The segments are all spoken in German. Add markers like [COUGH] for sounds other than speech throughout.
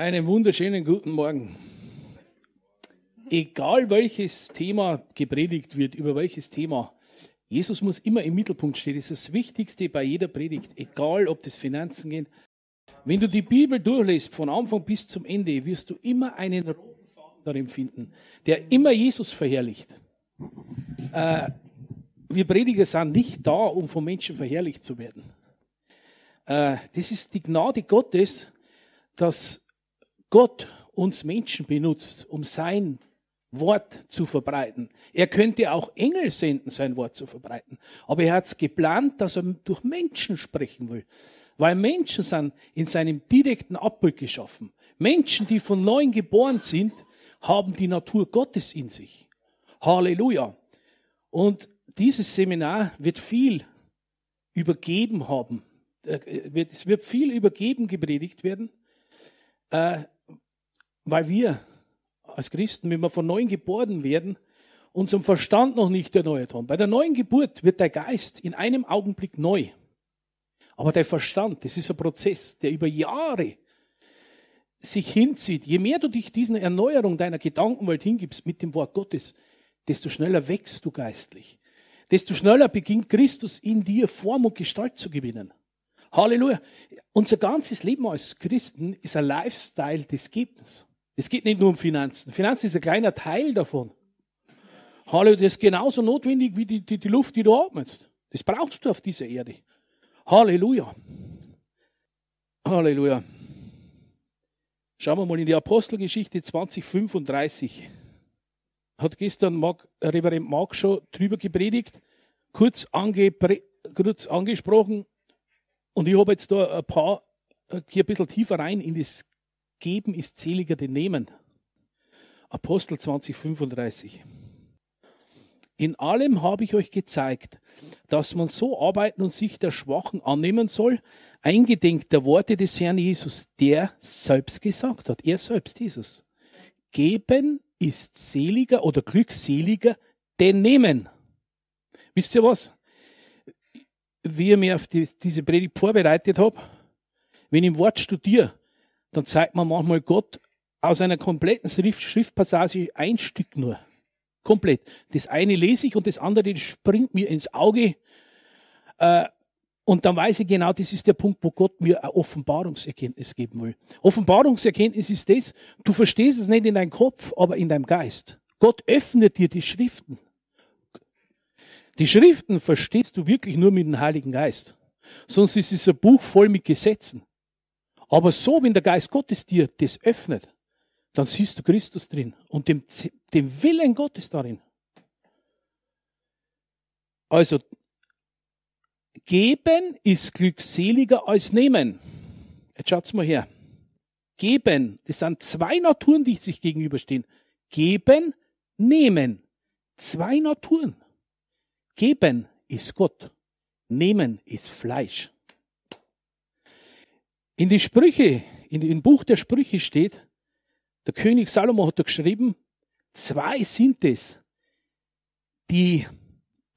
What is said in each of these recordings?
Einen wunderschönen guten Morgen. Egal welches Thema gepredigt wird, über welches Thema, Jesus muss immer im Mittelpunkt stehen. Das ist das Wichtigste bei jeder Predigt, egal ob das Finanzen geht. Wenn du die Bibel durchlässt, von Anfang bis zum Ende, wirst du immer einen roten Faden darin finden, der immer Jesus verherrlicht. Äh, wir Prediger sind nicht da, um von Menschen verherrlicht zu werden. Äh, das ist die Gnade Gottes, dass Gott uns Menschen benutzt, um sein Wort zu verbreiten. Er könnte auch Engel senden, sein Wort zu verbreiten. Aber er hat es geplant, dass er durch Menschen sprechen will. Weil Menschen sind in seinem direkten Abbild geschaffen. Menschen, die von neuem geboren sind, haben die Natur Gottes in sich. Halleluja. Und dieses Seminar wird viel übergeben haben. Äh, es wird viel übergeben gepredigt werden. Weil wir als Christen, wenn wir von neuem geboren werden, unseren Verstand noch nicht erneuert haben. Bei der neuen Geburt wird der Geist in einem Augenblick neu. Aber der Verstand, das ist ein Prozess, der über Jahre sich hinzieht. Je mehr du dich diesen Erneuerung deiner Gedankenwelt hingibst mit dem Wort Gottes, desto schneller wächst du geistlich. Desto schneller beginnt Christus in dir Form und Gestalt zu gewinnen. Halleluja. Unser ganzes Leben als Christen ist ein Lifestyle des Gebens. Es geht nicht nur um Finanzen. Finanzen ist ein kleiner Teil davon. Halleluja, das ist genauso notwendig wie die, die, die Luft, die du atmest. Das brauchst du auf dieser Erde. Halleluja. Halleluja. Schauen wir mal in die Apostelgeschichte 2035. Hat gestern Mark, Reverend Mark schon drüber gepredigt, kurz, ange, kurz angesprochen. Und ich habe jetzt da ein paar, hier ein bisschen tiefer rein in das Geben ist seliger denn Nehmen. Apostel 20, 35. In allem habe ich euch gezeigt, dass man so arbeiten und sich der Schwachen annehmen soll, eingedenk der Worte des Herrn Jesus, der selbst gesagt hat, er selbst Jesus. Geben ist seliger oder glückseliger denn nehmen. Wisst ihr was? Wie ich mir auf die, diese Predigt vorbereitet habe, wenn ich im Wort studiere, dann zeigt man manchmal Gott aus einer kompletten Schrift, Schriftpassage ein Stück nur. Komplett. Das eine lese ich und das andere das springt mir ins Auge. Äh, und dann weiß ich genau, das ist der Punkt, wo Gott mir eine Offenbarungserkenntnis geben will. Offenbarungserkenntnis ist das, du verstehst es nicht in deinem Kopf, aber in deinem Geist. Gott öffnet dir die Schriften. Die Schriften verstehst du wirklich nur mit dem Heiligen Geist. Sonst ist es ein Buch voll mit Gesetzen. Aber so, wenn der Geist Gottes dir das öffnet, dann siehst du Christus drin und den, den Willen Gottes darin. Also, geben ist glückseliger als nehmen. Jetzt schaut's mal her. Geben, das sind zwei Naturen, die sich gegenüberstehen. Geben, nehmen. Zwei Naturen. Geben ist Gott. Nehmen ist Fleisch. In die Sprüche, in dem Buch der Sprüche steht, der König Salomo hat da geschrieben, zwei sind es, die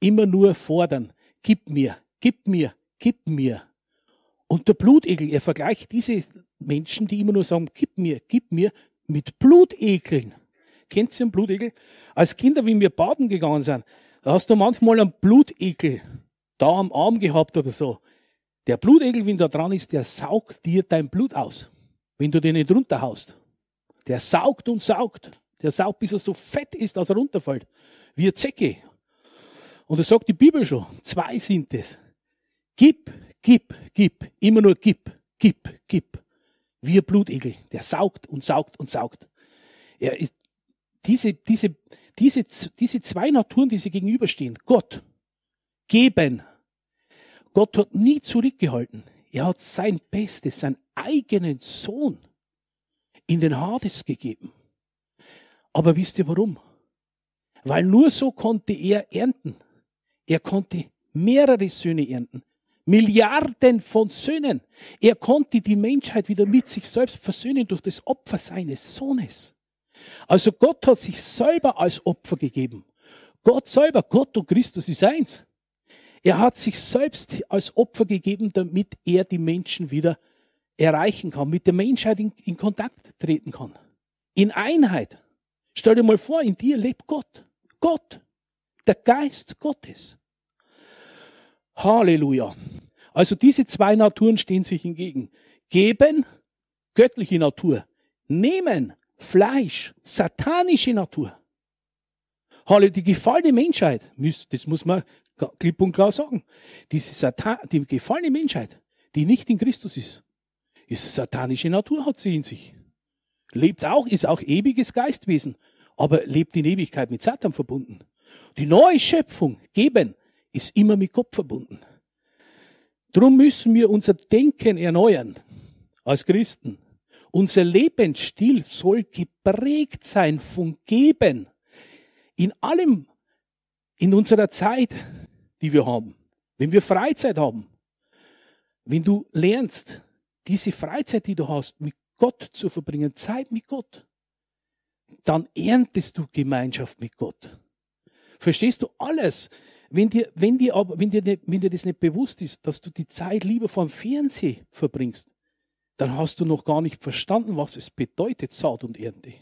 immer nur fordern, gib mir, gib mir, gib mir. Und der Blutegel, er vergleicht diese Menschen, die immer nur sagen, gib mir, gib mir, mit Blutegeln. Kennt ihr einen Blutegel? Als Kinder, wie wir baden gegangen sind, da hast du manchmal einen Blutegel da am Arm gehabt oder so. Der Blutegel, wenn da dran ist, der saugt dir dein Blut aus, wenn du den nicht runterhaust. Der saugt und saugt. Der saugt, bis er so fett ist, dass er runterfällt. Wie eine Zecke. Und da sagt die Bibel schon, zwei sind es. Gib, gib, gib. Immer nur gib, gib, gib. Wie ein Blutegel. Der saugt und saugt und saugt. Er ist, diese, diese, diese, diese zwei Naturen, die sich gegenüberstehen. Gott, geben Gott hat nie zurückgehalten. Er hat sein Bestes, seinen eigenen Sohn in den Hades gegeben. Aber wisst ihr warum? Weil nur so konnte er ernten. Er konnte mehrere Söhne ernten. Milliarden von Söhnen. Er konnte die Menschheit wieder mit sich selbst versöhnen durch das Opfer seines Sohnes. Also Gott hat sich selber als Opfer gegeben. Gott selber, Gott und Christus ist eins. Er hat sich selbst als Opfer gegeben, damit er die Menschen wieder erreichen kann, mit der Menschheit in, in Kontakt treten kann. In Einheit. Stell dir mal vor, in dir lebt Gott. Gott. Der Geist Gottes. Halleluja. Also diese zwei Naturen stehen sich entgegen. Geben, göttliche Natur. Nehmen, Fleisch, satanische Natur. Halleluja, die gefallene Menschheit, das muss man klipp und klar sagen. Diese Satan, die gefallene Menschheit, die nicht in Christus ist, ist satanische Natur, hat sie in sich. Lebt auch, ist auch ewiges Geistwesen, aber lebt in Ewigkeit mit Satan verbunden. Die neue Schöpfung, geben, ist immer mit Gott verbunden. Drum müssen wir unser Denken erneuern als Christen. Unser Lebensstil soll geprägt sein von Geben. In allem, in unserer Zeit, die wir haben. Wenn wir Freizeit haben. Wenn du lernst, diese Freizeit, die du hast, mit Gott zu verbringen, Zeit mit Gott, dann erntest du Gemeinschaft mit Gott. Verstehst du alles? Wenn dir, wenn dir, aber, wenn dir, wenn dir das nicht bewusst ist, dass du die Zeit lieber vor dem Fernsehen verbringst, dann hast du noch gar nicht verstanden, was es bedeutet, Saat und Ernte.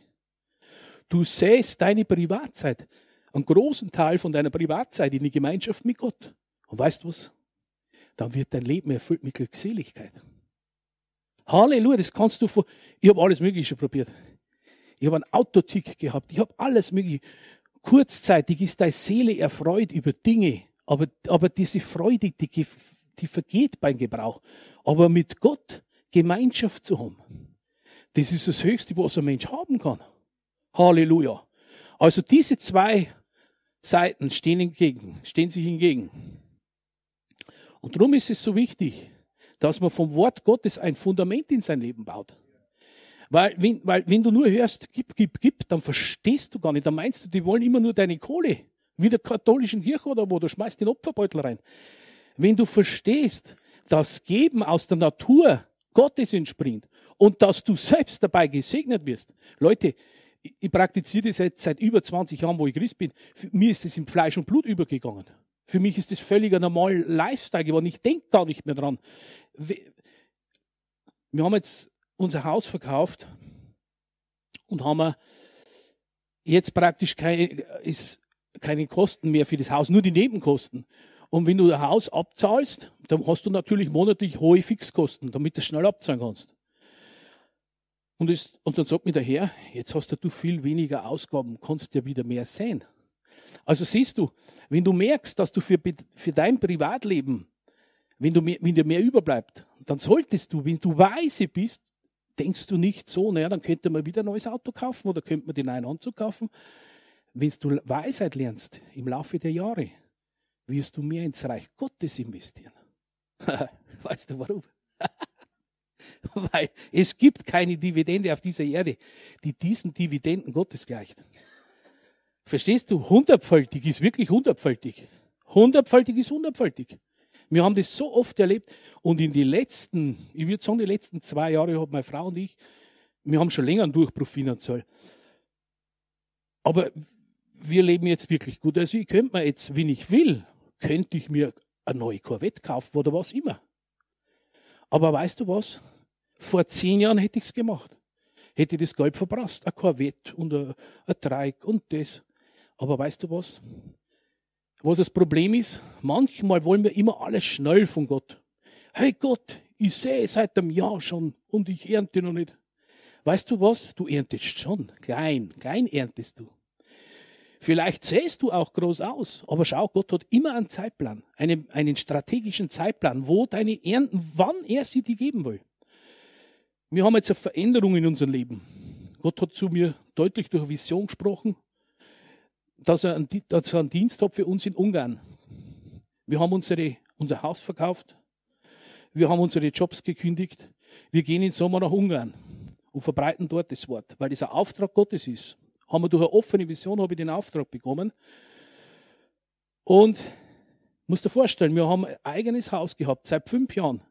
Du säst deine Privatzeit, einen großen Teil von deiner Privatzeit in die Gemeinschaft mit Gott. Und weißt du was? Dann wird dein Leben erfüllt mit Glückseligkeit. Halleluja, das kannst du vor. Ich habe alles Mögliche probiert. Ich habe einen Autotick gehabt. Ich habe alles Mögliche. Kurzzeitig ist deine Seele erfreut über Dinge, aber, aber diese Freude, die, die vergeht beim Gebrauch. Aber mit Gott Gemeinschaft zu haben, das ist das Höchste, was ein Mensch haben kann. Halleluja. Also diese zwei Seiten stehen, entgegen, stehen sich entgegen. Und darum ist es so wichtig, dass man vom Wort Gottes ein Fundament in sein Leben baut. Weil wenn, weil wenn du nur hörst, gib, gib, gib, dann verstehst du gar nicht. Dann meinst du, die wollen immer nur deine Kohle. Wie der katholischen Kirche oder wo, du schmeißt den Opferbeutel rein. Wenn du verstehst, dass Geben aus der Natur Gottes entspringt und dass du selbst dabei gesegnet wirst. Leute, ich, ich praktiziere das jetzt seit über 20 Jahren, wo ich Christ bin. Für mir ist das in Fleisch und Blut übergegangen. Für mich ist das völliger normaler Lifestyle geworden. Ich denke gar nicht mehr dran. Wir haben jetzt unser Haus verkauft und haben jetzt praktisch keine, ist keine Kosten mehr für das Haus, nur die Nebenkosten. Und wenn du das Haus abzahlst, dann hast du natürlich monatlich hohe Fixkosten, damit du es schnell abzahlen kannst. Und, ist, und dann sagt mir der Herr, jetzt hast du viel weniger Ausgaben, kannst ja wieder mehr sein. Also siehst du, wenn du merkst, dass du für, für dein Privatleben, wenn, du mehr, wenn dir mehr überbleibt, dann solltest du, wenn du weise bist, denkst du nicht so, naja, dann könnte man wieder ein neues Auto kaufen oder könnte man den neuen Anzug kaufen. Wenn du Weisheit lernst im Laufe der Jahre, wirst du mehr ins Reich Gottes investieren. [LAUGHS] weißt du warum? [LAUGHS] Weil es gibt keine Dividende auf dieser Erde, die diesen Dividenden Gottes gleicht. Verstehst du? Hundertfältig ist wirklich hundertfältig. Hundertfältig ist hundertfältig. Wir haben das so oft erlebt und in die letzten, ich würde sagen, die letzten zwei Jahre haben meine Frau und ich, wir haben schon länger einen Durchbruch finanziell. Aber wir leben jetzt wirklich gut. Also ich könnte mir jetzt, wenn ich will, könnte ich mir eine neue Corvette kaufen oder was immer. Aber weißt du was? Vor zehn Jahren hätte ich es gemacht. Hätte das Geld verbraucht, ein Corvette und ein, ein Dreieck und das. Aber weißt du was? Was das Problem ist, manchmal wollen wir immer alles schnell von Gott. Hey Gott, ich sehe seit einem Jahr schon und ich ernte noch nicht. Weißt du was? Du erntest schon. Klein, klein erntest du. Vielleicht sähst du auch groß aus, aber schau, Gott hat immer einen Zeitplan, einen, einen strategischen Zeitplan, wo deine Ernten, wann er sie dir geben will. Wir haben jetzt eine Veränderung in unserem Leben. Gott hat zu mir deutlich durch Vision gesprochen dass er, einen, dass er einen Dienst hat für uns in Ungarn. Wir haben unsere, unser Haus verkauft. Wir haben unsere Jobs gekündigt. Wir gehen im Sommer nach Ungarn und verbreiten dort das Wort, weil das ein Auftrag Gottes ist. Haben wir durch eine offene Vision habe ich den Auftrag bekommen. Und musst dir vorstellen, wir haben ein eigenes Haus gehabt seit fünf Jahren.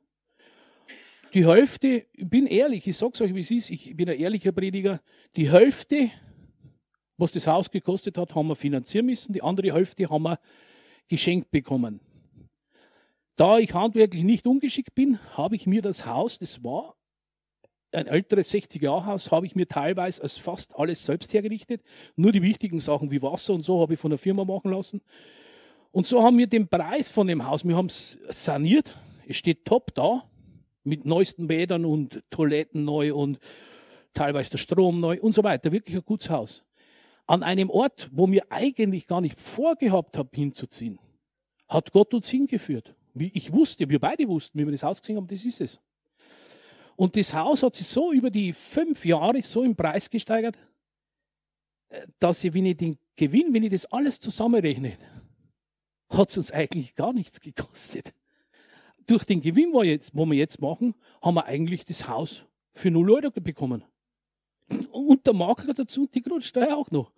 Die Hälfte, ich bin ehrlich, ich sage es euch, wie es ist, ich bin ein ehrlicher Prediger, die Hälfte was das Haus gekostet hat, haben wir finanzieren müssen. Die andere Hälfte haben wir geschenkt bekommen. Da ich handwerklich nicht ungeschickt bin, habe ich mir das Haus, das war ein älteres 60-Jahr-Haus habe ich mir teilweise als fast alles selbst hergerichtet. Nur die wichtigen Sachen wie Wasser und so habe ich von der Firma machen lassen. Und so haben wir den Preis von dem Haus, wir haben es saniert. Es steht top da, mit neuesten Bädern und Toiletten neu und teilweise der Strom neu und so weiter. Wirklich ein gutes Haus. An einem Ort, wo mir eigentlich gar nicht vorgehabt habe, hinzuziehen, hat Gott uns hingeführt. Ich wusste, wir beide wussten, wie wir das Haus gesehen haben, das ist es. Und das Haus hat sich so über die fünf Jahre so im Preis gesteigert, äh, dass ich, wenn ich den Gewinn, wenn ich das alles zusammenrechne, hat es uns eigentlich gar nichts gekostet. Durch den Gewinn, wo, jetzt, wo wir jetzt machen, haben wir eigentlich das Haus für 0 Euro bekommen. Und der Makler dazu und die Grundsteuer auch noch.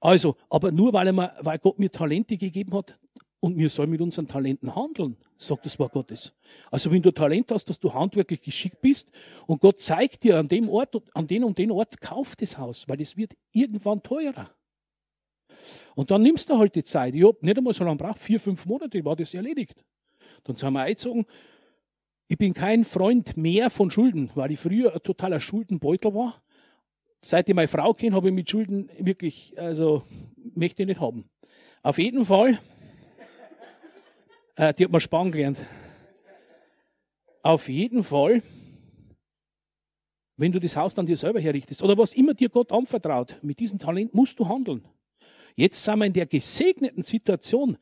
Also, aber nur weil, er mir, weil Gott mir Talente gegeben hat, und wir sollen mit unseren Talenten handeln, sagt das Wort Gottes. Also wenn du Talent hast, dass du handwerklich geschickt bist und Gott zeigt dir an dem Ort, an den und den Ort, kauf das Haus, weil es wird irgendwann teurer. Und dann nimmst du halt die Zeit. Ich habe nicht einmal so lange braucht, vier, fünf Monate war das erledigt. Dann sind wir eingezogen. Ich bin kein Freund mehr von Schulden, weil ich früher ein totaler Schuldenbeutel war. Seit ich meine Frau kenne, habe ich mit Schulden wirklich, also möchte ich nicht haben. Auf jeden Fall äh, die hat man sparen gelernt. Auf jeden Fall, wenn du das Haus dann dir selber herrichtest oder was immer dir Gott anvertraut, mit diesem Talent musst du handeln. Jetzt sind wir in der gesegneten Situation.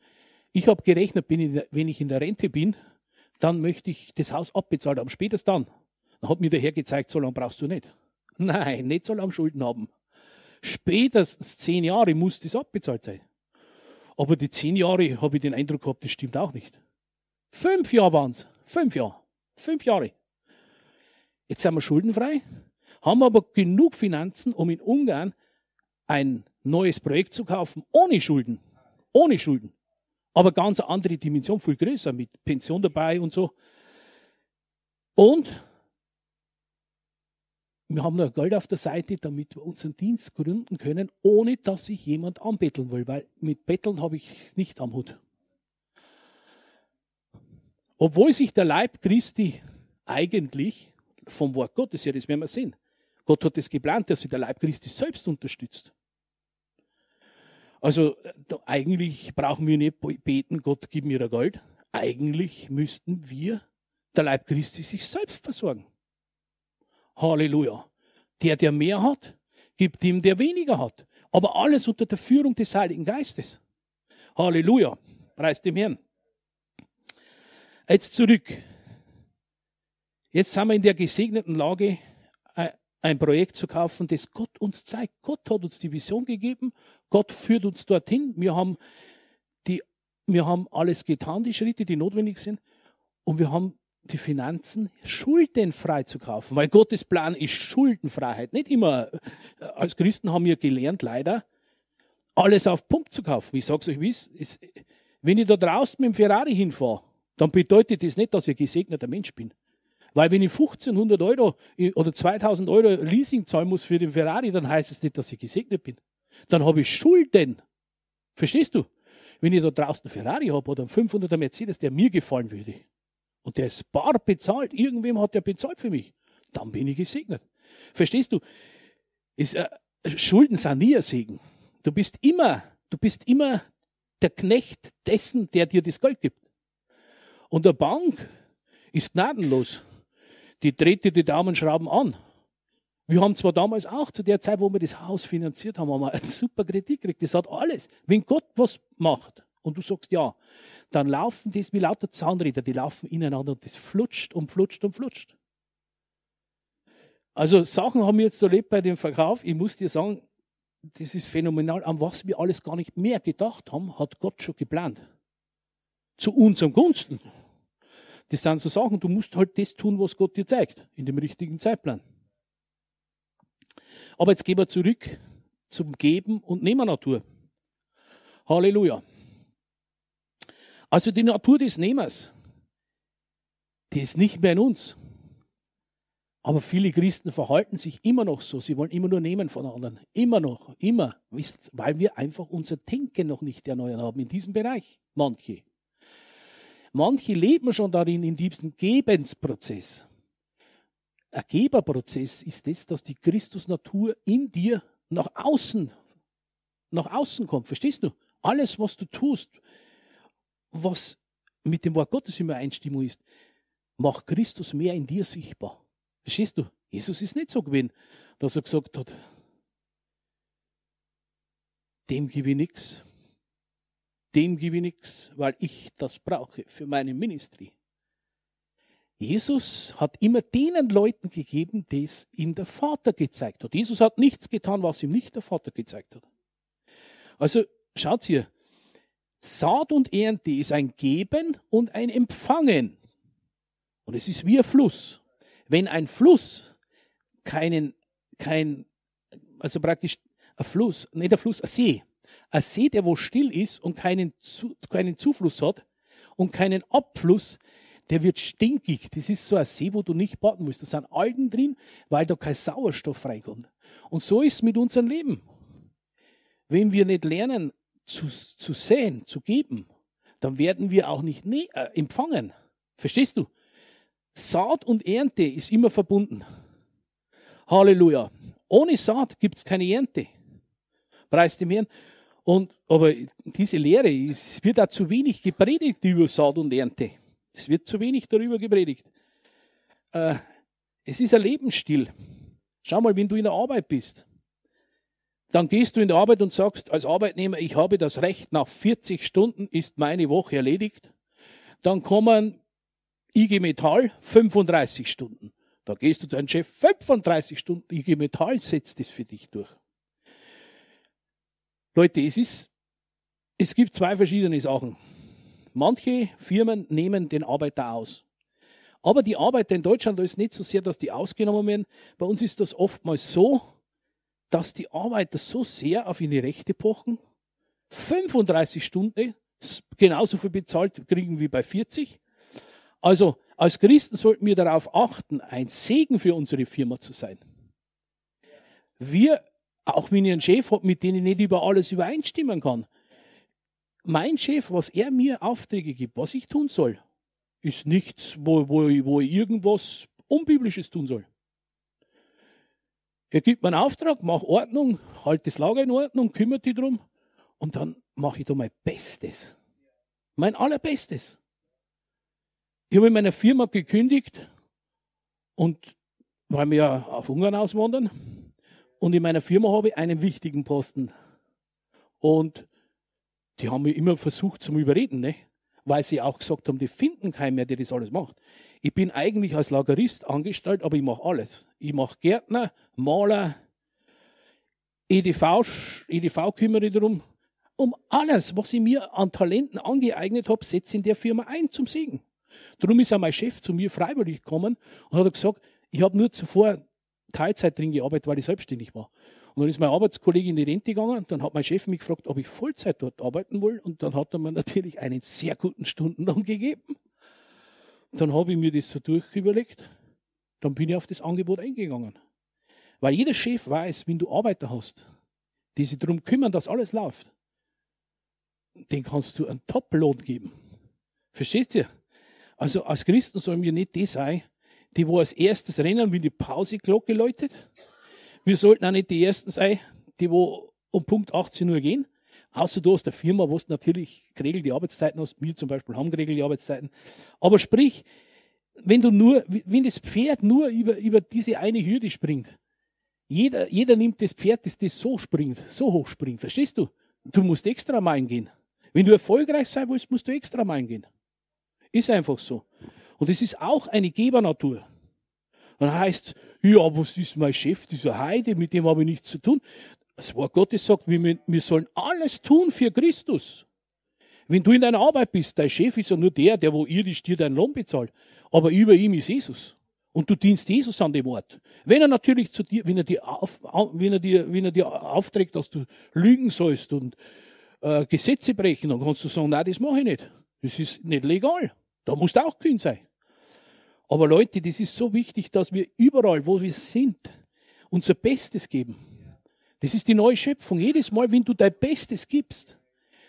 Ich habe gerechnet, ich, wenn ich in der Rente bin, dann möchte ich das Haus abbezahlt haben. Spätestens dann. Dann hat mir der Herr gezeigt, so lange brauchst du nicht. [LAUGHS] Nein, nicht so lange Schulden haben. Spätestens zehn Jahre muss das abbezahlt sein. Aber die zehn Jahre habe ich den Eindruck gehabt, das stimmt auch nicht. Fünf Jahre waren es. Fünf Jahre. Fünf Jahre. Jetzt sind wir schuldenfrei, haben aber genug Finanzen, um in Ungarn ein neues Projekt zu kaufen, ohne Schulden. Ohne Schulden. Aber ganz andere Dimension, viel größer, mit Pension dabei und so. Und wir haben noch Geld auf der Seite, damit wir unseren Dienst gründen können, ohne dass sich jemand anbetteln will, weil mit Betteln habe ich nicht am Hut. Obwohl sich der Leib Christi eigentlich vom Wort Gottes, ja, das werden wir sehen. Gott hat es geplant, dass sich der Leib Christi selbst unterstützt. Also eigentlich brauchen wir nicht beten, Gott gib mir Geld. Eigentlich müssten wir, der Leib Christi, sich selbst versorgen. Halleluja. Der, der mehr hat, gibt ihm, der weniger hat. Aber alles unter der Führung des Heiligen Geistes. Halleluja. Preis dem Herrn. Jetzt zurück. Jetzt sind wir in der gesegneten Lage, ein Projekt zu kaufen, das Gott uns zeigt. Gott hat uns die Vision gegeben. Gott führt uns dorthin. Wir haben die, wir haben alles getan, die Schritte, die notwendig sind. Und wir haben die Finanzen schuldenfrei zu kaufen, weil Gottes Plan ist Schuldenfreiheit. Nicht immer, äh, als Christen haben wir gelernt, leider, alles auf Pump zu kaufen. Ich sage es euch, wie es ist. Wenn ich da draußen mit dem Ferrari hinfahre, dann bedeutet das nicht, dass ich gesegneter Mensch bin. Weil wenn ich 1500 Euro oder 2000 Euro Leasing zahlen muss für den Ferrari, dann heißt es nicht, dass ich gesegnet bin. Dann habe ich Schulden. Verstehst du? Wenn ich da draußen einen Ferrari habe oder einen 500er Mercedes, der mir gefallen würde, und der ist bar bezahlt, irgendwem hat der bezahlt für mich, dann bin ich gesegnet. Verstehst du? Ist, äh, Schulden sind nie ein Segen. Du bist immer, du bist immer der Knecht dessen, der dir das Geld gibt. Und der Bank ist gnadenlos. Die dreht dir die Daumenschrauben an. Wir haben zwar damals auch zu der Zeit, wo wir das Haus finanziert haben, haben wir einen super Kredit gekriegt. Das hat alles. Wenn Gott was macht und du sagst ja, dann laufen das wie lauter Zahnräder, die laufen ineinander und das flutscht und flutscht und flutscht. Also Sachen haben wir jetzt erlebt bei dem Verkauf. Ich muss dir sagen, das ist phänomenal. An was wir alles gar nicht mehr gedacht haben, hat Gott schon geplant. Zu unserem Gunsten. Das sind so Sachen, du musst halt das tun, was Gott dir zeigt, in dem richtigen Zeitplan. Aber jetzt gehen wir zurück zum Geben und Nehmen Natur. Halleluja. Also die Natur des Nehmers, die ist nicht mehr in uns. Aber viele Christen verhalten sich immer noch so. Sie wollen immer nur nehmen von anderen. Immer noch, immer. Weil wir einfach unser Denken noch nicht erneuert haben in diesem Bereich. Manche. Manche leben schon darin, in diesem Gebensprozess. ein Geberprozess ist das, dass die Christusnatur in dir nach außen, nach außen kommt. Verstehst du? Alles, was du tust, was mit dem Wort Gottes in Einstimmung ist, macht Christus mehr in dir sichtbar. Verstehst du? Jesus ist nicht so gewesen, dass er gesagt hat, dem gebe ich nichts, dem gebe ich nichts, weil ich das brauche für meine Ministry. Jesus hat immer denen Leuten gegeben, die es ihm der Vater gezeigt hat. Jesus hat nichts getan, was ihm nicht der Vater gezeigt hat. Also schaut hier, Saat und Ernte ist ein Geben und ein Empfangen. Und es ist wie ein Fluss. Wenn ein Fluss keinen, kein, also praktisch ein Fluss, nicht ein Fluss, ein See, ein See, der wo still ist und keinen, keinen Zufluss hat und keinen Abfluss, der wird stinkig. Das ist so ein See, wo du nicht baden musst. Da sind Algen drin, weil da kein Sauerstoff reinkommt. Und so ist es mit unserem Leben. Wenn wir nicht lernen, zu, zu sehen, zu geben, dann werden wir auch nicht äh, empfangen. Verstehst du? Saat und Ernte ist immer verbunden. Halleluja. Ohne Saat gibt es keine Ernte. Preis dem Herrn. Und, aber diese Lehre, es wird auch zu wenig gepredigt über Saat und Ernte. Es wird zu wenig darüber gepredigt. Äh, es ist ein Lebensstil. Schau mal, wenn du in der Arbeit bist, dann gehst du in die Arbeit und sagst als Arbeitnehmer, ich habe das Recht, nach 40 Stunden ist meine Woche erledigt. Dann kommen IG Metall 35 Stunden. Da gehst du zu deinem Chef 35 Stunden. IG Metall setzt es für dich durch. Leute, es ist, es gibt zwei verschiedene Sachen. Manche Firmen nehmen den Arbeiter aus. Aber die Arbeiter in Deutschland, da ist nicht so sehr, dass die ausgenommen werden. Bei uns ist das oftmals so, dass die Arbeiter so sehr auf ihre Rechte pochen. 35 Stunden, genauso viel bezahlt kriegen wie bei 40. Also als Christen sollten wir darauf achten, ein Segen für unsere Firma zu sein. Wir, auch wenn ich einen Chef habe, mit dem ich nicht über alles übereinstimmen kann, mein Chef, was er mir Aufträge gibt, was ich tun soll, ist nichts, wo, wo, wo ich irgendwas Unbiblisches tun soll. Er gibt mir einen Auftrag, mach Ordnung, halt das Lager in Ordnung, kümmert dich drum und dann mache ich da mein Bestes. Mein allerbestes. Ich habe in meiner Firma gekündigt und weil wir ja auf Ungarn auswandern und in meiner Firma habe ich einen wichtigen Posten. Und die haben mich immer versucht zum Überreden, ne? weil sie auch gesagt haben, die finden keinen mehr, der das alles macht. Ich bin eigentlich als Lagerist angestellt, aber ich mache alles. Ich mache Gärtner, Maler, EDV, EDV kümmere ich darum. Um alles, was ich mir an Talenten angeeignet habe, setze ich in der Firma ein zum Segen. Darum ist auch mein Chef zu mir freiwillig gekommen und hat gesagt, ich habe nur zuvor Teilzeit drin gearbeitet, weil ich selbstständig war. Und dann ist mein Arbeitskollege in die Rente gegangen. Dann hat mein Chef mich gefragt, ob ich Vollzeit dort arbeiten will. Und dann hat er mir [LAUGHS] natürlich einen sehr guten Stundenlohn gegeben. Dann habe ich mir das so durchüberlegt. Dann bin ich auf das Angebot eingegangen. Weil jeder Chef weiß, wenn du Arbeiter hast, die sich darum kümmern, dass alles läuft, den kannst du einen Top-Lohn geben. Verstehst du? Also als Christen sollen wir nicht die sein, die wo als erstes rennen, wie die Pauseglocke läutet, wir sollten auch nicht die Ersten sein, die wo um Punkt 18 Uhr gehen. Außer du hast eine Firma, wo du natürlich geregelte Arbeitszeiten hast. Wir zum Beispiel haben geregelte Arbeitszeiten. Aber sprich, wenn du nur, wenn das Pferd nur über, über diese eine Hürde springt, jeder, jeder nimmt das Pferd, das, das so springt, so hoch springt. Verstehst du? Du musst extra Meilen gehen. Wenn du erfolgreich sein willst, musst du extra Meilen gehen. Ist einfach so. Und es ist auch eine Gebernatur. Dann heißt, ja, was ist mein Chef, dieser Heide, mit dem habe ich nichts zu tun. Das Wort Gottes sagt, wir, wir sollen alles tun für Christus. Wenn du in deiner Arbeit bist, dein Chef ist ja nur der, der wo irdisch dir deinen Lohn bezahlt. Aber über ihm ist Jesus. Und du dienst Jesus an dem Ort. Wenn er natürlich zu dir, wenn er dir, auf, wenn er dir, wenn er dir aufträgt, dass du lügen sollst und äh, Gesetze brechen, dann kannst du sagen, nein, das mache ich nicht. Das ist nicht legal. Da musst du auch kühn sein. Aber Leute, das ist so wichtig, dass wir überall, wo wir sind, unser Bestes geben. Das ist die neue Schöpfung. Jedes Mal, wenn du dein Bestes gibst,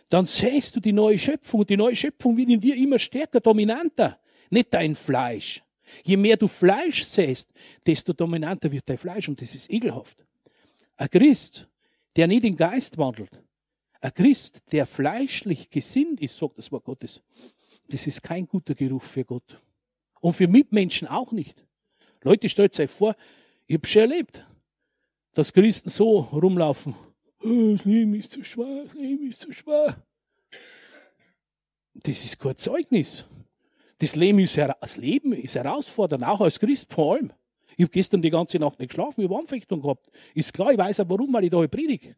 dann sähst du die neue Schöpfung. Und die neue Schöpfung wird in dir immer stärker, dominanter. Nicht dein Fleisch. Je mehr du Fleisch säst, desto dominanter wird dein Fleisch und das ist ekelhaft. Ein Christ, der nicht im Geist wandelt, ein Christ, der fleischlich gesinnt ist, sagt das Wort Gottes, das ist kein guter Geruch für Gott. Und für Mitmenschen auch nicht. Leute, stellt euch vor, ich habe schon erlebt, dass Christen so rumlaufen. Oh, das Leben ist zu schwer, das Leben ist zu schwer. Das ist kein Zeugnis. Das Leben ist, das Leben ist herausfordernd, auch als Christ vor allem. Ich habe gestern die ganze Nacht nicht geschlafen, ich habe Anfechtung gehabt. Ist klar, ich weiß auch warum, weil ich da predige.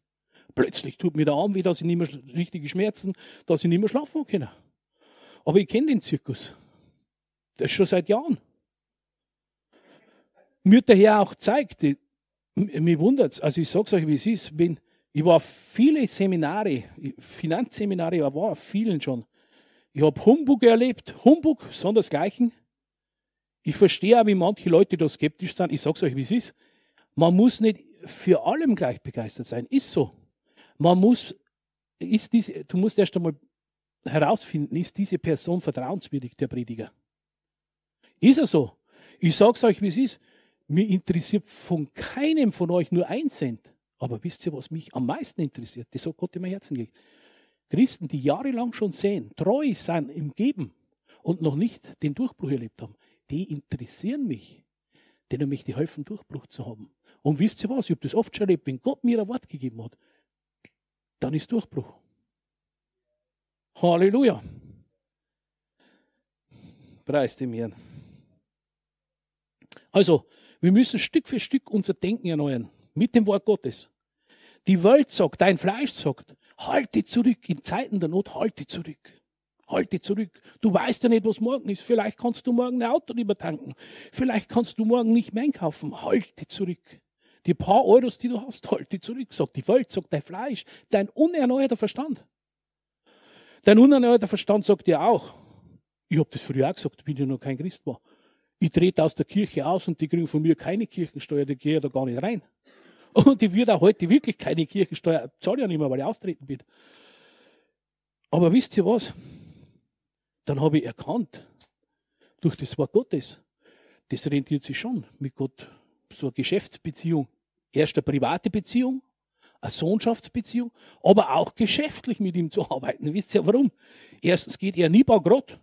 Plötzlich tut mir der Arm weh, dass ich nicht mehr richtige Schmerzen, dass ich nicht mehr schlafen kann. Aber ich kenne den Zirkus. Das schon seit Jahren. Mir der Herr auch zeigt, mich wundert es, also ich sage es euch, wie es ist, wenn, ich war auf viele Seminare, Finanzseminare, ich war auf vielen schon. Ich habe Humbug erlebt, Humbug, sondersgleichen. Ich verstehe auch, wie manche Leute da skeptisch sind. Ich sage es euch, wie es ist. Man muss nicht für allem gleich begeistert sein. Ist so. Man muss, ist diese, du musst erst einmal herausfinden, ist diese Person vertrauenswürdig, der Prediger. Ist er so? Ich sage es euch, wie es ist. Mir interessiert von keinem von euch nur ein Cent. Aber wisst ihr, was mich am meisten interessiert? Das hat Gott in mein Herzen gelegt. Christen, die jahrelang schon sehen, treu sein im Geben und noch nicht den Durchbruch erlebt haben, die interessieren mich. Denen möchte ich helfen, Durchbruch zu haben. Und wisst ihr was? Ich habe das oft schon erlebt. Wenn Gott mir ein Wort gegeben hat, dann ist Durchbruch. Halleluja. Preis dem Herrn. Also, wir müssen Stück für Stück unser Denken erneuern. Mit dem Wort Gottes. Die Welt sagt, dein Fleisch sagt, halte zurück. In Zeiten der Not halte zurück. Halte zurück. Du weißt ja nicht, was morgen ist. Vielleicht kannst du morgen ein Auto übertanken. Vielleicht kannst du morgen nicht mehr einkaufen. Halte zurück. Die paar Euros, die du hast, halte zurück. Sagt die Welt, sagt dein Fleisch, dein unerneuerter Verstand. Dein unerneuerter Verstand sagt dir auch, ich habe das früher auch gesagt, bin ja noch kein Christ war. Ich trete aus der Kirche aus und die kriegen von mir keine Kirchensteuer, die gehe da gar nicht rein. [LAUGHS] Und die wird auch heute wirklich keine Kirchensteuer, zahle ja nicht mehr, weil ich austreten bin. Aber wisst ihr was? Dann habe ich erkannt, durch das Wort Gottes, das rentiert sich schon mit Gott. So eine Geschäftsbeziehung. Erst eine private Beziehung, eine Sohnschaftsbeziehung, aber auch geschäftlich mit ihm zu [LAUGHS] arbeiten. Wisst ihr warum? Erstens geht er nie bankrott.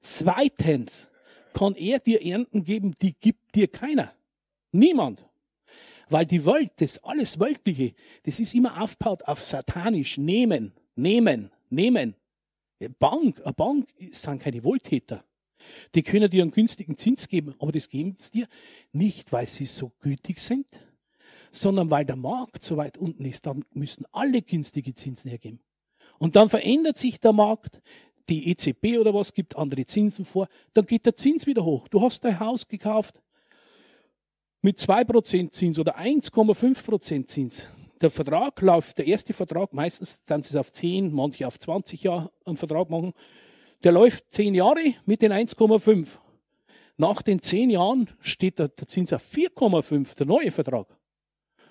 Zweitens kann er dir Ernten geben, die gibt dir keiner. Niemand. Weil die Welt, das alles Weltliche, das ist immer aufgebaut auf satanisch nehmen, nehmen, nehmen. Bank, eine Bank sind keine Wohltäter. Die können dir einen günstigen Zins geben, aber das geben sie dir nicht, weil sie so gütig sind, sondern weil der Markt so weit unten ist. Dann müssen alle günstige Zinsen hergeben. Und dann verändert sich der Markt, die EZB oder was gibt andere Zinsen vor, dann geht der Zins wieder hoch. Du hast dein Haus gekauft mit 2% Zins oder 1,5% Zins. Der Vertrag läuft, der erste Vertrag, meistens dann ist es auf 10, manche auf 20 Jahre einen Vertrag machen, der läuft 10 Jahre mit den 1,5. Nach den 10 Jahren steht der, der Zins auf 4,5, der neue Vertrag.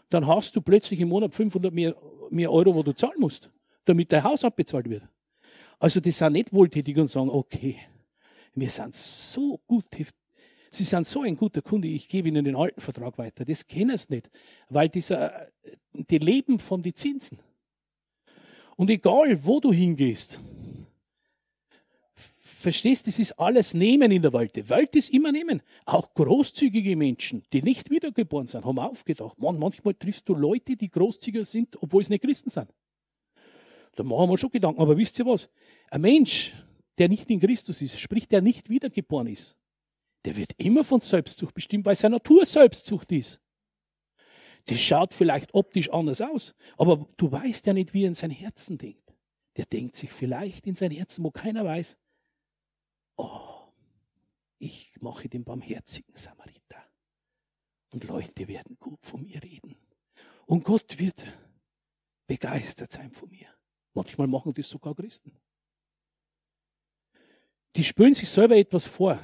Dann hast du plötzlich im Monat 500 mehr, mehr Euro, wo du zahlen musst, damit dein Haus abbezahlt wird. Also die sind nicht wohltätig und sagen, okay, wir sind so gut, Sie sind so ein guter Kunde, ich gebe Ihnen den alten Vertrag weiter. Das kennen Sie nicht, weil dieser, die leben von den Zinsen. Und egal, wo du hingehst, verstehst, das ist alles Nehmen in der Welt. Die Welt ist immer Nehmen. Auch großzügige Menschen, die nicht wiedergeboren sind, haben aufgedacht. Man, manchmal triffst du Leute, die großzügiger sind, obwohl sie nicht Christen sind. Da machen wir schon Gedanken. Aber wisst ihr was? Ein Mensch, der nicht in Christus ist, sprich, der nicht wiedergeboren ist, der wird immer von Selbstsucht bestimmt, weil seine Natur Selbstsucht ist. Das schaut vielleicht optisch anders aus, aber du weißt ja nicht, wie er in sein Herzen denkt. Der denkt sich vielleicht in sein Herzen, wo keiner weiß, oh, ich mache den barmherzigen Samariter. Und Leute werden gut von mir reden. Und Gott wird begeistert sein von mir. Manchmal machen das sogar Christen. Die spüren sich selber etwas vor.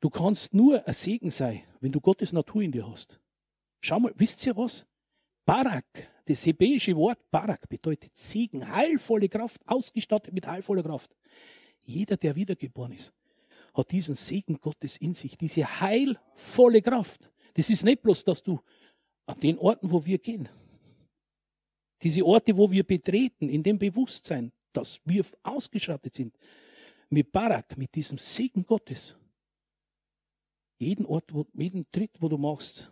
Du kannst nur ein Segen sein, wenn du Gottes Natur in dir hast. Schau mal, wisst ihr was? Barak, das hebräische Wort Barak bedeutet Segen, heilvolle Kraft, ausgestattet mit heilvoller Kraft. Jeder, der wiedergeboren ist, hat diesen Segen Gottes in sich, diese heilvolle Kraft. Das ist nicht bloß, dass du an den Orten, wo wir gehen, diese Orte, wo wir betreten, in dem Bewusstsein, dass wir ausgeschattet sind, mit Barak, mit diesem Segen Gottes, jeden Ort, wo, jeden Tritt, wo du machst,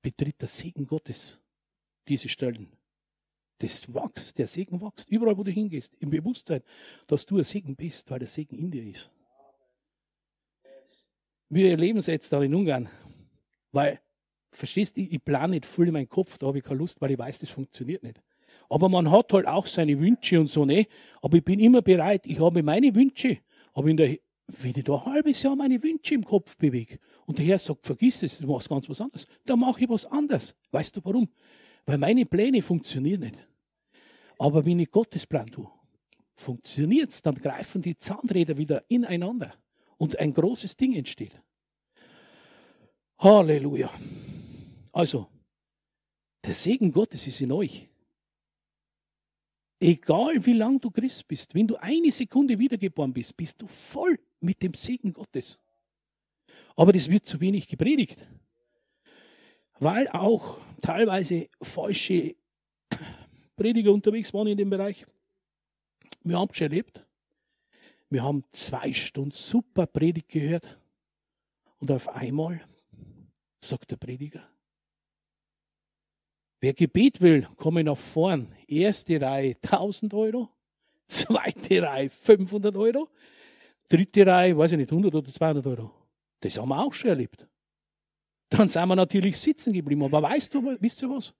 betritt der Segen Gottes diese Stellen. Das wächst, der Segen wächst, überall, wo du hingehst, im Bewusstsein, dass du ein Segen bist, weil der Segen in dir ist. Wir erleben es jetzt da in Ungarn, weil, verstehst du, ich plane nicht voll in meinen Kopf, da habe ich keine Lust, weil ich weiß, das funktioniert nicht. Aber man hat halt auch seine Wünsche und so, ne? Aber ich bin immer bereit, ich habe meine Wünsche, aber in der, wenn ich da ein halbes Jahr meine Wünsche im Kopf bewege und der Herr sagt, vergiss es, du machst ganz was anderes, dann mache ich was anderes. Weißt du warum? Weil meine Pläne funktionieren nicht. Aber wenn ich Gottes Plan tue, funktioniert es, dann greifen die Zahnräder wieder ineinander und ein großes Ding entsteht. Halleluja. Also, der Segen Gottes ist in euch. Egal wie lang du Christ bist, wenn du eine Sekunde wiedergeboren bist, bist du voll mit dem Segen Gottes. Aber das wird zu wenig gepredigt, weil auch teilweise falsche Prediger unterwegs waren in dem Bereich. Wir haben es schon erlebt. Wir haben zwei Stunden super Predigt gehört. Und auf einmal sagt der Prediger, wer Gebet will, komme nach vorn. Erste Reihe 1000 Euro, [LAUGHS] zweite Reihe 500 Euro, dritte Reihe, weiß ich nicht, 100 oder 200 Euro. Das haben wir auch schon erlebt. Dann sind wir natürlich sitzen geblieben. Aber weißt du, wisst ihr was?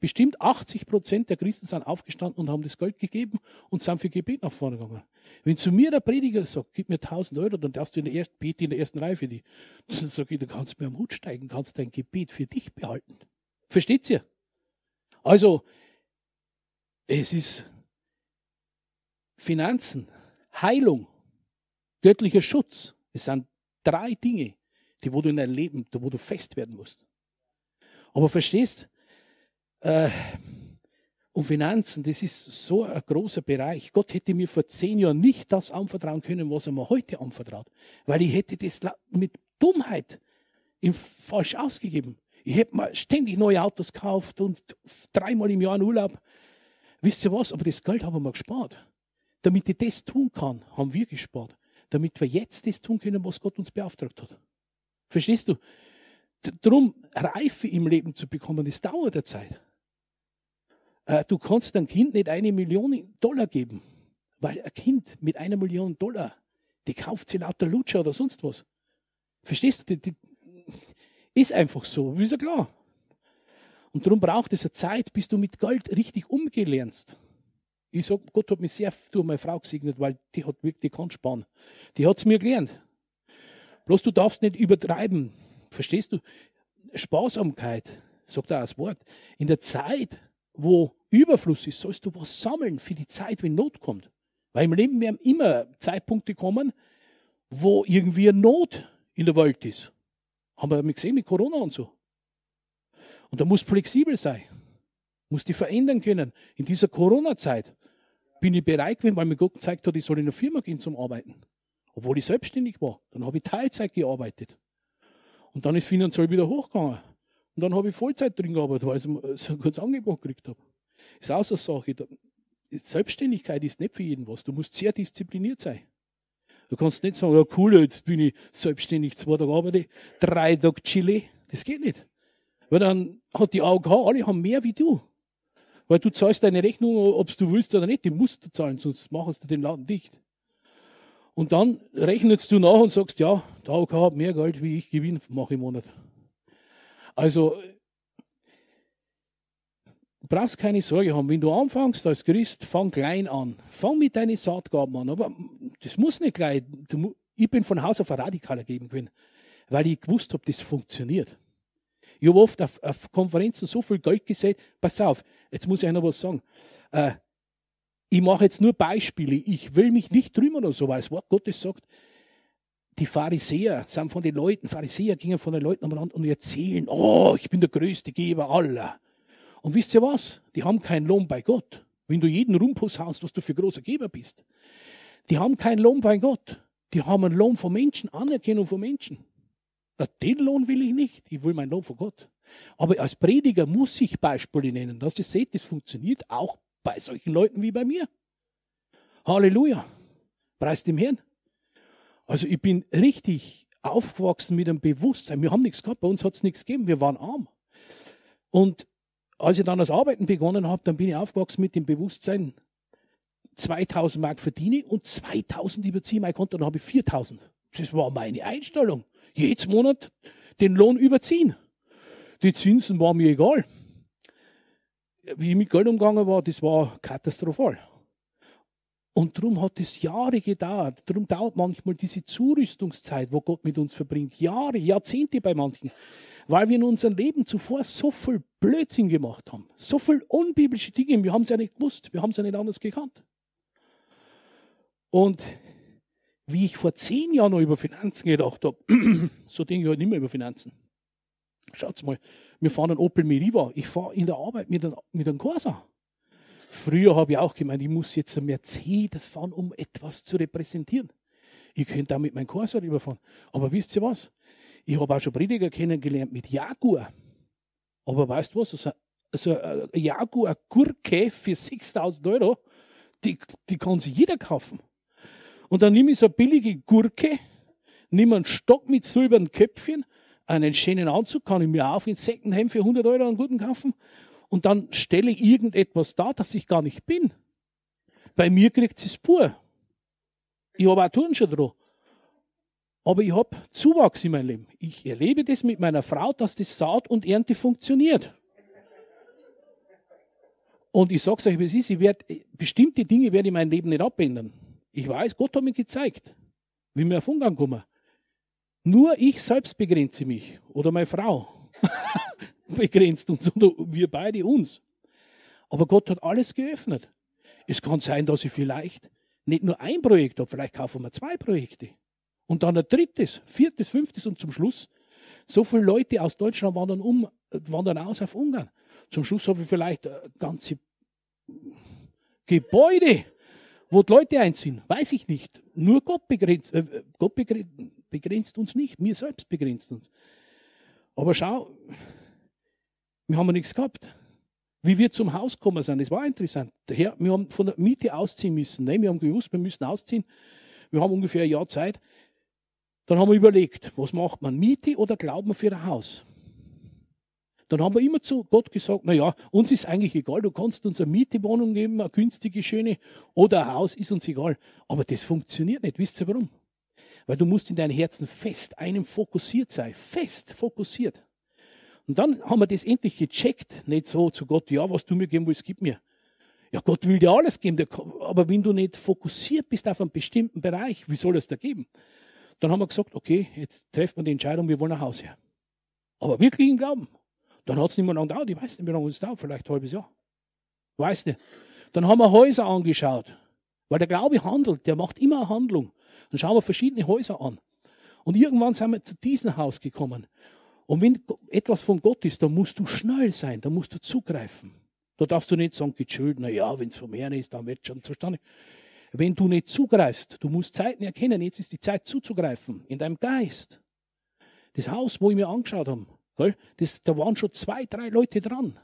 Bestimmt 80 Prozent der Christen sind aufgestanden und haben das Geld gegeben und sind für Gebet nach vorne gegangen. Wenn zu mir der Prediger sagt, gib mir 1000 Euro, dann darfst du in der ersten, bete in der ersten Reihe für dich. [LAUGHS] Dann sage ich, du kannst mir am Hut steigen, kannst dein Gebet für dich behalten. Versteht ihr? Also, es ist Finanzen, Heilung, göttlicher Schutz. Es sind drei Dinge, die wo du in deinem Leben, wo du fest werden musst. Aber verstehst, äh, und Finanzen, das ist so ein großer Bereich. Gott hätte mir vor zehn Jahren nicht das anvertrauen können, was er mir heute anvertraut. Weil ich hätte das mit Dummheit falsch ausgegeben. Ich hätte mal ständig neue Autos gekauft und dreimal im Jahr einen Urlaub. Wisst ihr was? Aber das Geld haben wir gespart. Damit ich das tun kann, haben wir gespart. Damit wir jetzt das tun können, was Gott uns beauftragt hat. Verstehst du? Darum, Reife im Leben zu bekommen, das dauert eine Zeit. Äh, du kannst deinem Kind nicht eine Million Dollar geben, weil ein Kind mit einer Million Dollar, die kauft sich lauter Lutscher oder sonst was. Verstehst du? Die, die, ist einfach so, ist ja klar. Und darum braucht es eine Zeit, bis du mit Geld richtig umgehen lernst. Ich sag, Gott hat mich sehr durch meine Frau gesegnet, weil die hat wirklich, die kann sparen. Die hat es mir gelernt. Bloß du darfst nicht übertreiben. Verstehst du? Sparsamkeit, sagt er das Wort. In der Zeit, wo Überfluss ist, sollst du was sammeln für die Zeit, wenn Not kommt. Weil im Leben werden immer Zeitpunkte kommen, wo irgendwie Not in der Welt ist. Haben wir gesehen mit Corona und so. Und da muss flexibel sein. Muss die verändern können. In dieser Corona-Zeit bin ich bereit gewesen, weil mir Gott gezeigt hat, ich soll in eine Firma gehen zum Arbeiten. Obwohl ich selbstständig war. Dann habe ich Teilzeit gearbeitet. Und dann ist finanziell wieder hochgegangen. Und dann habe ich Vollzeit drin gearbeitet, weil ich so ein gutes Angebot gekriegt habe. Ist auch so eine Sache. Selbstständigkeit ist nicht für jeden was. Du musst sehr diszipliniert sein. Du kannst nicht sagen, ja cool, jetzt bin ich selbstständig, zwei Tage arbeite, drei Tage Chile. Das geht nicht. Weil dann hat die AOK, alle haben mehr wie du. Weil du zahlst deine Rechnung, ob du willst oder nicht, die musst du zahlen, sonst machst du den Laden dicht. Und dann rechnest du nach und sagst, ja, der AOK hat mehr Geld, wie ich Gewinn mache im Monat. Also, brauchst keine Sorge haben. Wenn du anfängst als Christ, fang klein an. Fang mit deinen Saatgaben an. Aber das muss nicht gleich. Du, ich bin von Haus auf ein Radikaler geben können, weil ich gewusst habe, das funktioniert. Ich habe oft auf, auf, Konferenzen so viel Geld gesehen. Pass auf, jetzt muss ich noch was sagen. Äh, ich mache jetzt nur Beispiele. Ich will mich nicht drüber oder so, weil das Wort Gottes sagt, die Pharisäer sind von den Leuten, Pharisäer gingen von den Leuten umeinander und erzählen, oh, ich bin der größte Geber aller. Und wisst ihr was? Die haben keinen Lohn bei Gott. Wenn du jeden Rumpus haust, was du für großer Geber bist. Die haben keinen Lohn bei Gott. Die haben einen Lohn von Menschen, Anerkennung von Menschen. Den Lohn will ich nicht. Ich will meinen Lohn von Gott. Aber als Prediger muss ich Beispiele nennen, dass ihr seht, das funktioniert auch bei solchen Leuten wie bei mir. Halleluja. Preis dem Herrn. Also ich bin richtig aufgewachsen mit einem Bewusstsein. Wir haben nichts gehabt, bei uns hat es nichts gegeben, wir waren arm. Und als ich dann das Arbeiten begonnen habe, dann bin ich aufgewachsen mit dem Bewusstsein, 2000 Mark verdiene und 2000 überziehe mein Konto, dann habe ich 4000. Das war meine Einstellung. Jedes Monat den Lohn überziehen. Die Zinsen waren mir egal. Wie ich mit Geld umgegangen war, das war katastrophal. Und darum hat es Jahre gedauert. Darum dauert manchmal diese Zurüstungszeit, wo Gott mit uns verbringt. Jahre, Jahrzehnte bei manchen. Weil wir in unserem Leben zuvor so viel Blödsinn gemacht haben. So viel unbiblische Dinge. Wir haben es ja nicht gewusst. Wir haben es ja nicht anders gekannt. Und wie ich vor zehn Jahren noch über Finanzen gedacht habe, [CLEARS THROAT] so denke ich halt nicht mehr über Finanzen. Schaut mal, wir fahren einen Opel Meriva. Ich fahre in der Arbeit mit einem, mit einem Corsa. Früher habe ich auch gemeint, ich muss jetzt ein Mercedes fahren, um etwas zu repräsentieren. Ich könnte auch mit meinem Corsa rüberfahren. Aber wisst ihr was? Ich habe auch schon Prediger kennengelernt mit Jaguar. Aber weißt du was? Also, also eine Jaguar-Gurke für 6000 Euro, die, die kann sich jeder kaufen. Und dann nehme ich so eine billige Gurke, nehme einen Stock mit silbernen Köpfchen, einen schönen Anzug, kann ich mir auf in Secondhand für 100 Euro einen guten kaufen und dann stelle ich irgendetwas da, das ich gar nicht bin. Bei mir kriegt es pur. Ich habe auch Turnschuhe dran. Aber ich habe Zuwachs in meinem Leben. Ich erlebe das mit meiner Frau, dass das Saat und Ernte funktioniert. Und ich sage euch, wie es ist, ich werde, bestimmte Dinge werde ich mein Leben nicht abändern. Ich weiß, Gott hat mir gezeigt, wie wir auf Umgang kommen. Nur ich selbst begrenze mich oder meine Frau [LAUGHS] begrenzt uns oder wir beide uns. Aber Gott hat alles geöffnet. Es kann sein, dass ich vielleicht nicht nur ein Projekt habe, vielleicht kaufen wir zwei Projekte. Und dann ein drittes, viertes, fünftes und zum Schluss so viele Leute aus Deutschland wandern, um, wandern aus auf Ungarn. Zum Schluss habe ich vielleicht ganze Gebäude wo die Leute einziehen, weiß ich nicht. Nur Gott begrenzt, äh, Gott begrenzt uns nicht, mir selbst begrenzt uns. Aber schau, wir haben nichts gehabt. Wie wir zum Haus gekommen sind, das war interessant. Daher, wir haben von der Miete ausziehen müssen. Nein, wir haben gewusst, wir müssen ausziehen. Wir haben ungefähr ein Jahr Zeit. Dann haben wir überlegt, was macht man, Miete oder Glauben für ein Haus? Dann haben wir immer zu Gott gesagt, na ja, uns ist eigentlich egal, du kannst uns eine Mietewohnung geben, eine günstige, schöne oder ein Haus, ist uns egal. Aber das funktioniert nicht. Wisst ihr warum? Weil du musst in deinem Herzen fest, einem fokussiert sein, fest fokussiert. Und dann haben wir das endlich gecheckt, nicht so zu Gott, ja, was du mir geben willst, gib mir. Ja, Gott will dir alles geben, aber wenn du nicht fokussiert bist auf einen bestimmten Bereich, wie soll es da geben? Dann haben wir gesagt, okay, jetzt treffen wir die Entscheidung, wir wollen ein Haus her. Aber wirklich im Glauben. Dann hat es nicht mehr lange gedauert. Ich weiß nicht, wie lange es dauert, vielleicht ein halbes Jahr. Weiß nicht. Dann haben wir Häuser angeschaut. Weil der Glaube handelt, der macht immer eine Handlung. Dann schauen wir verschiedene Häuser an. Und irgendwann sind wir zu diesem Haus gekommen. Und wenn etwas von Gott ist, dann musst du schnell sein, dann musst du zugreifen. Da darfst du nicht sagen, geschuld, na ja, wenn es vom Herrn ist, dann wird schon zustande. Wenn du nicht zugreifst, du musst Zeiten erkennen, jetzt ist die Zeit zuzugreifen, in deinem Geist. Das Haus, wo ich mir angeschaut habe, Gell? Das, da waren schon zwei, drei Leute dran.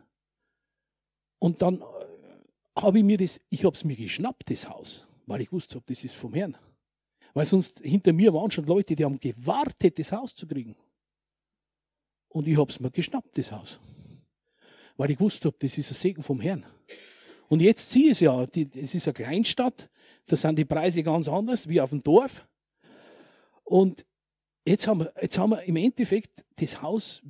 Und dann äh, habe ich mir das, ich habe es mir geschnappt, das Haus, weil ich wusste, das ist vom Herrn. Weil sonst hinter mir waren schon Leute, die haben gewartet, das Haus zu kriegen. Und ich habe es mir geschnappt, das Haus. Weil ich wusste, das ist ein Segen vom Herrn. Und jetzt ich es ja, es ist eine Kleinstadt, da sind die Preise ganz anders wie auf dem Dorf. Und jetzt haben, wir, jetzt haben wir im Endeffekt das Haus,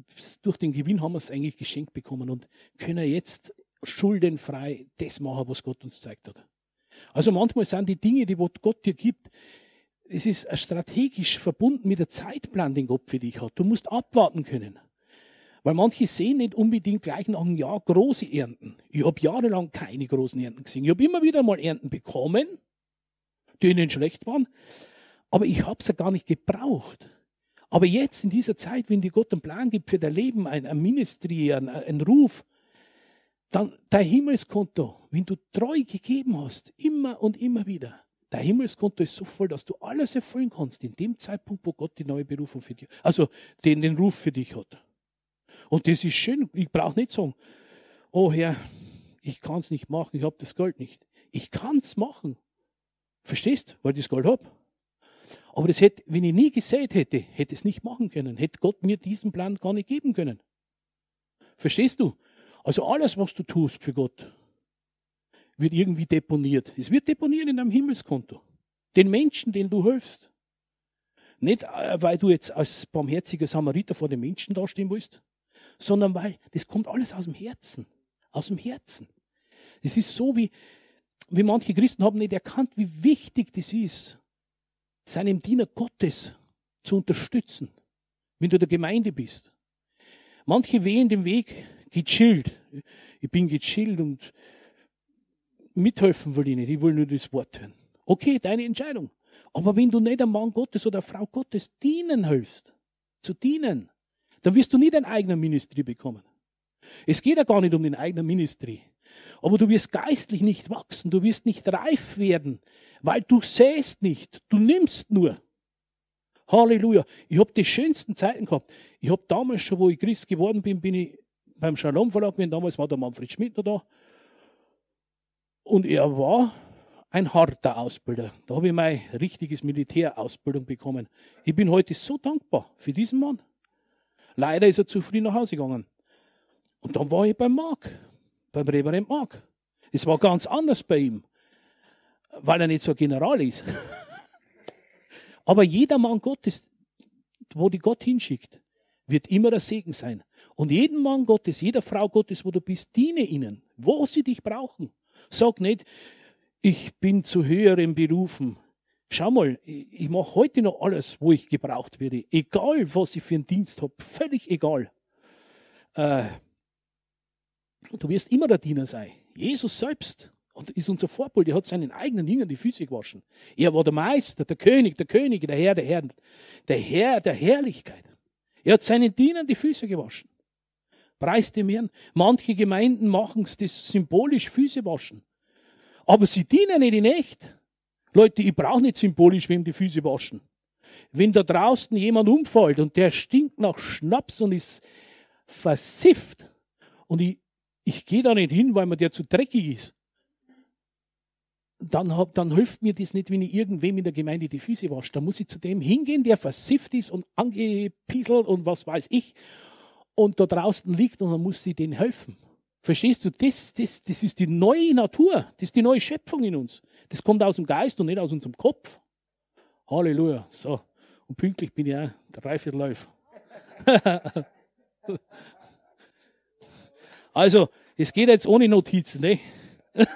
durch den Gewinn haben wir es eigentlich geschenkt bekommen und können jetzt schuldenfrei das machen, was Gott uns zeigt hat. Also manchmal sind die Dinge, die Gott dir gibt, es ist strategisch verbunden mit der Zeitplan, den Gott für dich hat. Du musst abwarten können. Weil manche sehen nicht unbedingt gleich nach einem Jahr große Ernten. Ich habe jahrelang keine großen Ernten gesehen. Ich habe immer wieder mal Ernten bekommen, die ihnen schlecht waren, aber ich habe sie gar nicht gebraucht. Aber jetzt in dieser Zeit, wenn dir Gott einen Plan gibt für dein Leben, ein, ein Ministry, ein, ein Ruf, dann dein Himmelskonto, wenn du treu gegeben hast, immer und immer wieder, Dein Himmelskonto ist so voll, dass du alles erfüllen kannst in dem Zeitpunkt, wo Gott die neue Berufung für dich, also den, den Ruf für dich hat. Und das ist schön. Ich brauche nicht sagen, oh Herr, ich kann es nicht machen, ich habe das Geld nicht. Ich kann es machen. Verstehst? Weil ich das Geld habe. Aber das hätte, wenn ich nie gesät hätte, hätte es nicht machen können. Hätte Gott mir diesen Plan gar nicht geben können. Verstehst du? Also alles, was du tust für Gott, wird irgendwie deponiert. Es wird deponiert in deinem Himmelskonto. Den Menschen, denen du hilfst. Nicht, äh, weil du jetzt als barmherziger Samariter vor den Menschen dastehen willst, sondern weil das kommt alles aus dem Herzen. Aus dem Herzen. Das ist so wie, wie manche Christen haben nicht erkannt, wie wichtig das ist, seinem Diener Gottes zu unterstützen, wenn du der Gemeinde bist. Manche wählen den Weg gechillt. Ich bin gechillt und mithelfen will ich nicht. Ich will nur das Wort hören. Okay, deine Entscheidung. Aber wenn du nicht einem Mann Gottes oder Frau Gottes dienen hilfst, zu dienen, dann wirst du nie dein eigener Ministry bekommen. Es geht ja gar nicht um den eigenen Ministry. Aber du wirst geistlich nicht wachsen, du wirst nicht reif werden, weil du säst nicht, du nimmst nur. Halleluja. Ich habe die schönsten Zeiten gehabt. Ich habe damals schon, wo ich Christ geworden bin, bin ich beim Shalom Verlag gewesen. Damals war der Manfred Schmidt noch da. Und er war ein harter Ausbilder. Da habe ich meine richtiges Militärausbildung bekommen. Ich bin heute so dankbar für diesen Mann. Leider ist er zu früh nach Hause gegangen. Und dann war ich beim Mark, beim Reverend Mark. Es war ganz anders bei ihm, weil er nicht so General ist. [LAUGHS] Aber jeder Mann Gottes, wo die Gott hinschickt, wird immer ein Segen sein. Und jeden Mann Gottes, jeder Frau Gottes, wo du bist, diene ihnen, wo sie dich brauchen. Sag nicht, ich bin zu höheren Berufen. Schau mal, ich mache heute noch alles, wo ich gebraucht werde. Egal, was ich für einen Dienst habe. Völlig egal. Äh, du wirst immer der Diener sein. Jesus selbst ist unser Vorbild. Er hat seinen eigenen Jüngern die Füße gewaschen. Er war der Meister, der König, der König, der Herr, der Herr, der Herr der Herrlichkeit. Er hat seinen Dienern die Füße gewaschen. Preis dem Herrn. Manche Gemeinden machen es das symbolisch Füße waschen. Aber sie dienen nicht in echt. Leute, ich brauche nicht symbolisch wem die Füße waschen. Wenn da draußen jemand umfällt und der stinkt nach Schnaps und ist versifft und ich, ich gehe da nicht hin, weil mir der zu dreckig ist, dann, hab, dann hilft mir das nicht, wenn ich irgendwem in der Gemeinde die Füße wasche. Da muss ich zu dem hingehen, der versifft ist und angepieselt und was weiß ich und da draußen liegt und dann muss sie denen helfen. Verstehst du, das, das, das ist die neue Natur, das ist die neue Schöpfung in uns. Das kommt aus dem Geist und nicht aus unserem Kopf. Halleluja. So. Und pünktlich bin ich auch dreiviertel elf. [LAUGHS] also, es geht jetzt ohne Notizen, ne? [LAUGHS]